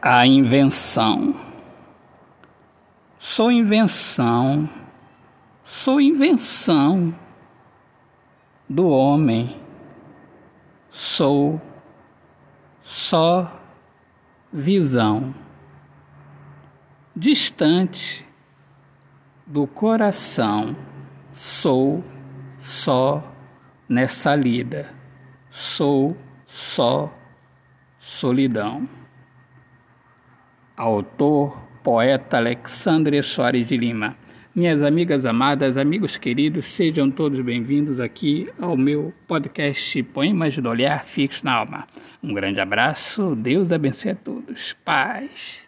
A invenção. Sou invenção, sou invenção do homem. Sou só visão, distante do coração. Sou só nessa lida, sou só solidão. Autor, poeta Alexandre Soares de Lima. Minhas amigas amadas, amigos queridos, sejam todos bem-vindos aqui ao meu podcast Poemas do Olhar Fixo na Alma. Um grande abraço, Deus abençoe a todos. Paz.